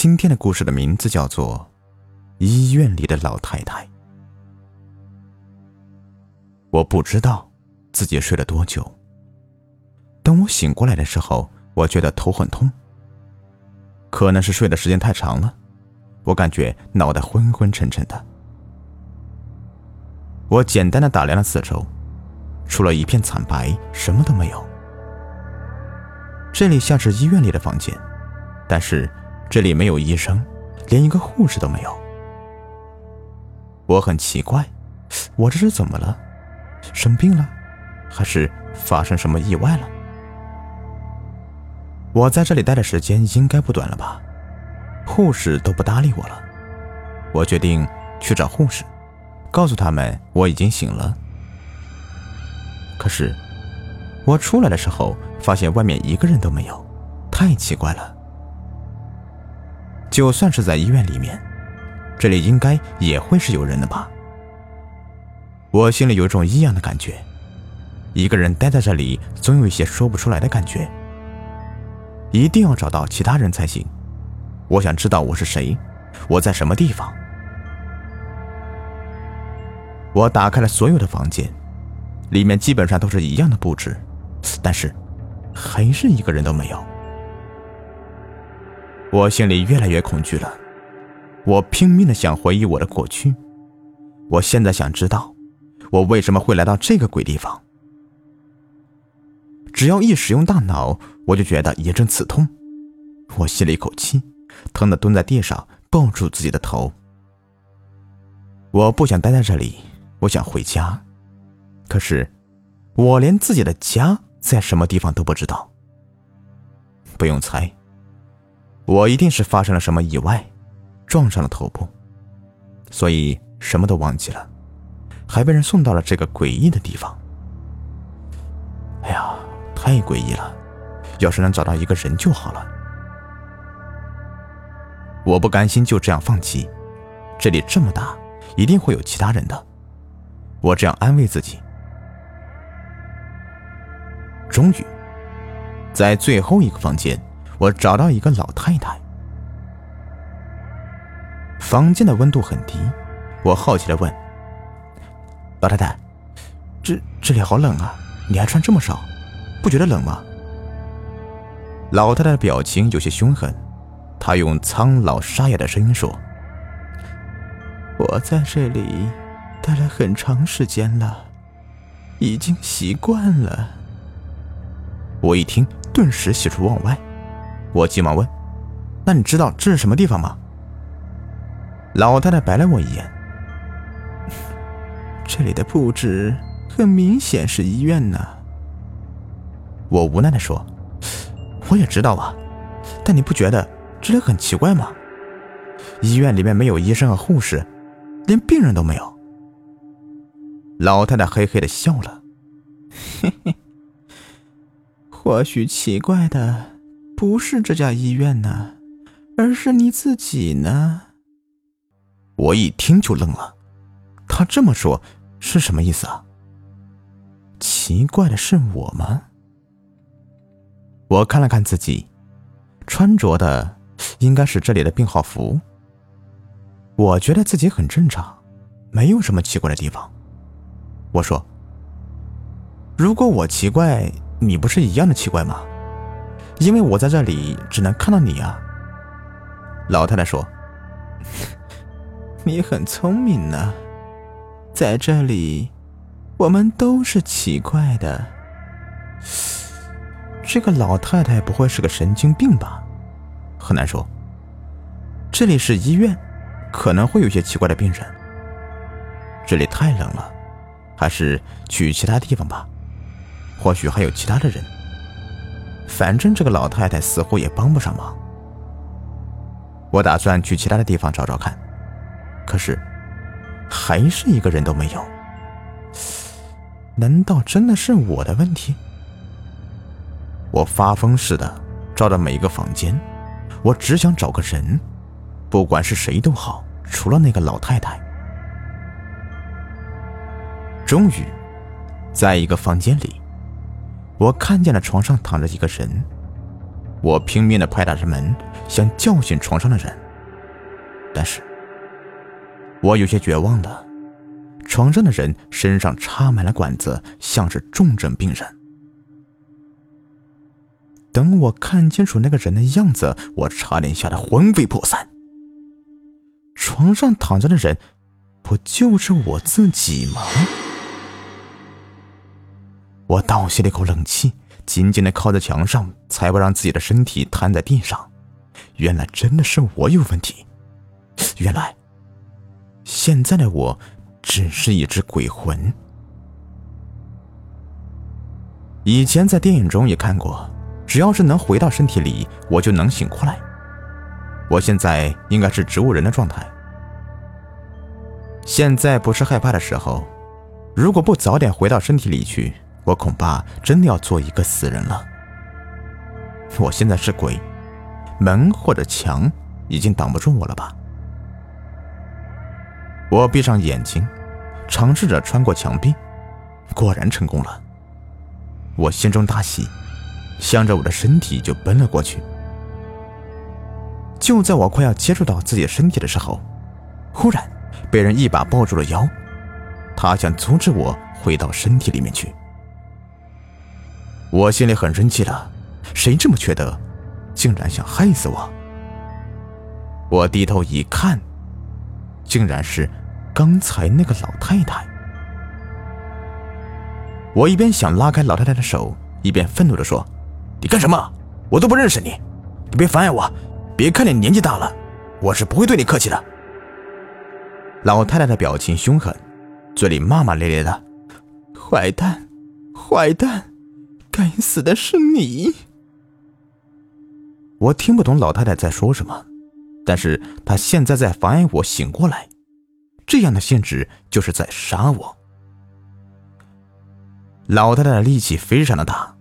今天的故事的名字叫做《医院里的老太太》。我不知道自己睡了多久。等我醒过来的时候，我觉得头很痛。可能是睡的时间太长了，我感觉脑袋昏昏沉沉的。我简单的打量了四周，除了一片惨白，什么都没有。这里像是医院里的房间，但是这里没有医生，连一个护士都没有。我很奇怪，我这是怎么了？生病了，还是发生什么意外了？我在这里待的时间应该不短了吧？护士都不搭理我了。我决定去找护士。告诉他们我已经醒了。可是，我出来的时候发现外面一个人都没有，太奇怪了。就算是在医院里面，这里应该也会是有人的吧？我心里有一种异样的感觉，一个人待在这里，总有一些说不出来的感觉。一定要找到其他人才行。我想知道我是谁，我在什么地方。我打开了所有的房间，里面基本上都是一样的布置，但是还是一个人都没有。我心里越来越恐惧了，我拼命的想回忆我的过去。我现在想知道，我为什么会来到这个鬼地方。只要一使用大脑，我就觉得一阵刺痛。我吸了一口气，疼的蹲在地上，抱住自己的头。我不想待在这里。我想回家，可是我连自己的家在什么地方都不知道。不用猜，我一定是发生了什么意外，撞上了头部，所以什么都忘记了，还被人送到了这个诡异的地方。哎呀，太诡异了！要是能找到一个人就好了。我不甘心就这样放弃，这里这么大，一定会有其他人的。我这样安慰自己。终于，在最后一个房间，我找到一个老太太。房间的温度很低，我好奇的问：“老太太，这这里好冷啊，你还穿这么少，不觉得冷吗？”老太太的表情有些凶狠，她用苍老沙哑的声音说：“我在这里。”待了很长时间了，已经习惯了。我一听，顿时喜出望外。我急忙问：“那你知道这是什么地方吗？”老太太白了我一眼：“ 这里的布置很明显是医院呢。”我无奈的说：“我也知道啊，但你不觉得这里很奇怪吗？医院里面没有医生和护士，连病人都没有。”老太太嘿嘿的笑了，嘿嘿。或许奇怪的不是这家医院呢，而是你自己呢。我一听就愣了，他这么说，是什么意思啊？奇怪的是我吗？我看了看自己，穿着的应该是这里的病号服。我觉得自己很正常，没有什么奇怪的地方。我说：“如果我奇怪，你不是一样的奇怪吗？因为我在这里只能看到你啊。”老太太说：“ 你很聪明呢，在这里，我们都是奇怪的。”这个老太太不会是个神经病吧？很难说。这里是医院，可能会有些奇怪的病人。这里太冷了。还是去其他地方吧，或许还有其他的人。反正这个老太太似乎也帮不上忙。我打算去其他的地方找找看，可是还是一个人都没有。难道真的是我的问题？我发疯似的照着每一个房间，我只想找个人，不管是谁都好，除了那个老太太。终于，在一个房间里，我看见了床上躺着一个人。我拼命的拍打着门，想叫醒床上的人，但是，我有些绝望了。床上的人身上插满了管子，像是重症病人。等我看清楚那个人的样子，我差点吓得魂飞魄散。床上躺着的人，不就是我自己吗？我倒吸了一口冷气，紧紧的靠在墙上，才不让自己的身体瘫在地上。原来真的是我有问题。原来，现在的我只是一只鬼魂。以前在电影中也看过。只要是能回到身体里，我就能醒过来。我现在应该是植物人的状态。现在不是害怕的时候，如果不早点回到身体里去，我恐怕真的要做一个死人了。我现在是鬼，门或者墙已经挡不住我了吧？我闭上眼睛，尝试着穿过墙壁，果然成功了。我心中大喜。向着我的身体就奔了过去。就在我快要接触到自己身体的时候，忽然被人一把抱住了腰，他想阻止我回到身体里面去。我心里很生气了，谁这么缺德，竟然想害死我？我低头一看，竟然是刚才那个老太太。我一边想拉开老太太的手，一边愤怒地说。你干什么？我都不认识你，你别妨碍我！别看你年纪大了，我是不会对你客气的。老太太的表情凶狠，嘴里骂骂咧咧的：“坏蛋，坏蛋，该死的是你！”我听不懂老太太在说什么，但是她现在在妨碍我醒过来，这样的限制就是在杀我。老太太的力气非常的大。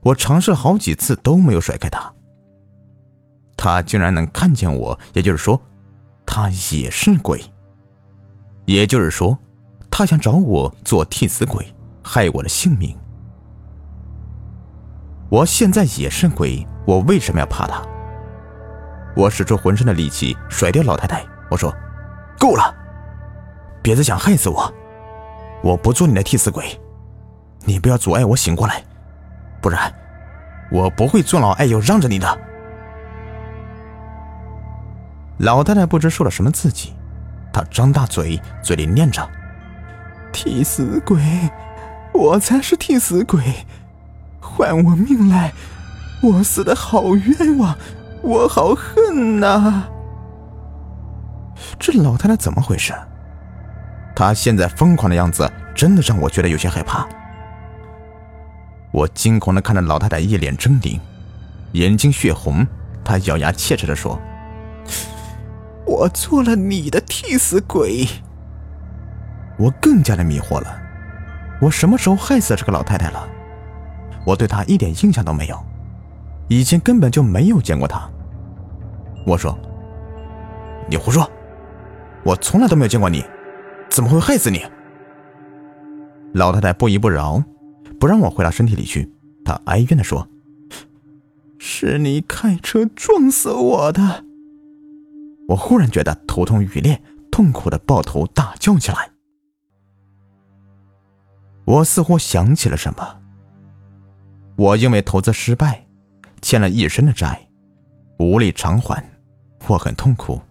我尝试了好几次都没有甩开她，他竟然能看见我，也就是说，他也是鬼。也就是说，他想找我做替死鬼，害我的性命。我现在也是鬼，我为什么要怕他？我使出浑身的力气甩掉老太太，我说：“够了，别再想害死我，我不做你的替死鬼，你不要阻碍我醒过来。”不然，我不会尊老爱幼让着你的。老太太不知受了什么刺激，她张大嘴，嘴里念着：“替死鬼，我才是替死鬼，还我命来！我死的好冤枉，我好恨呐！”这老太太怎么回事？她现在疯狂的样子，真的让我觉得有些害怕。我惊恐的看着老太太，一脸狰狞，眼睛血红。她咬牙切齿的说：“我做了你的替死鬼。”我更加的迷惑了。我什么时候害死这个老太太了？我对她一点印象都没有，以前根本就没有见过她。我说：“你胡说！我从来都没有见过你，怎么会害死你？”老太太不依不饶。不让我回到身体里去，她哀怨的说：“是你开车撞死我的。”我忽然觉得头痛欲裂，痛苦的抱头大叫起来。我似乎想起了什么。我因为投资失败，欠了一身的债，无力偿还，我很痛苦，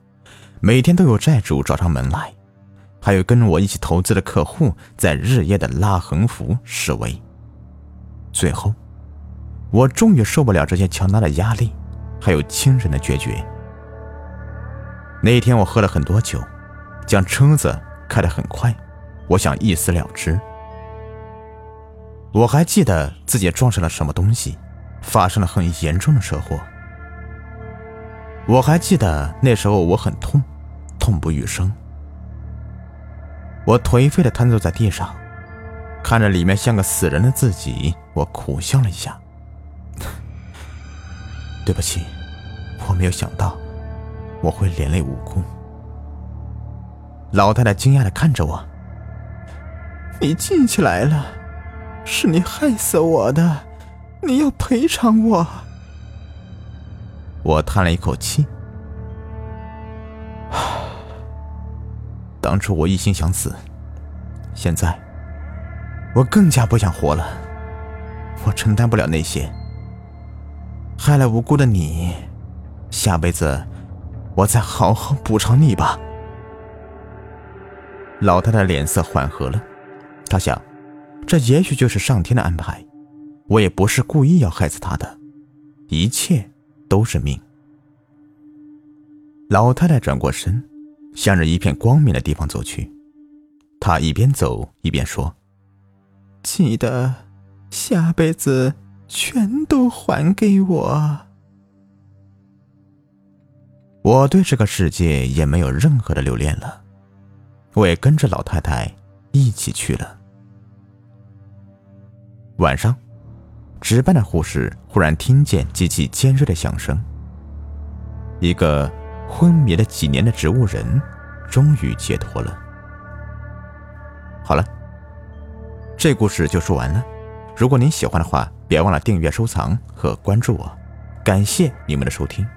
每天都有债主找上门来，还有跟我一起投资的客户在日夜的拉横幅示威。最后，我终于受不了这些强大的压力，还有亲人的决绝。那一天我喝了很多酒，将车子开得很快，我想一死了之。我还记得自己撞上了什么东西，发生了很严重的车祸。我还记得那时候我很痛，痛不欲生。我颓废的瘫坐在地上。看着里面像个死人的自己，我苦笑了一下。对不起，我没有想到我会连累无辜。老太太惊讶的看着我：“你记起来了，是你害死我的，你要赔偿我。”我叹了一口气。当初我一心想死，现在我更加不想活了。我承担不了那些，害了无辜的你。下辈子我再好好补偿你吧。老太太脸色缓和了，她想，这也许就是上天的安排。我也不是故意要害死他的，一切都是命。老太太转过身。向着一片光明的地方走去，他一边走一边说：“记得下辈子全都还给我。”我对这个世界也没有任何的留恋了，我也跟着老太太一起去了。晚上，值班的护士忽然听见机器尖锐的响声，一个。昏迷了几年的植物人，终于解脱了。好了，这故事就说完了。如果您喜欢的话，别忘了订阅、收藏和关注我。感谢你们的收听。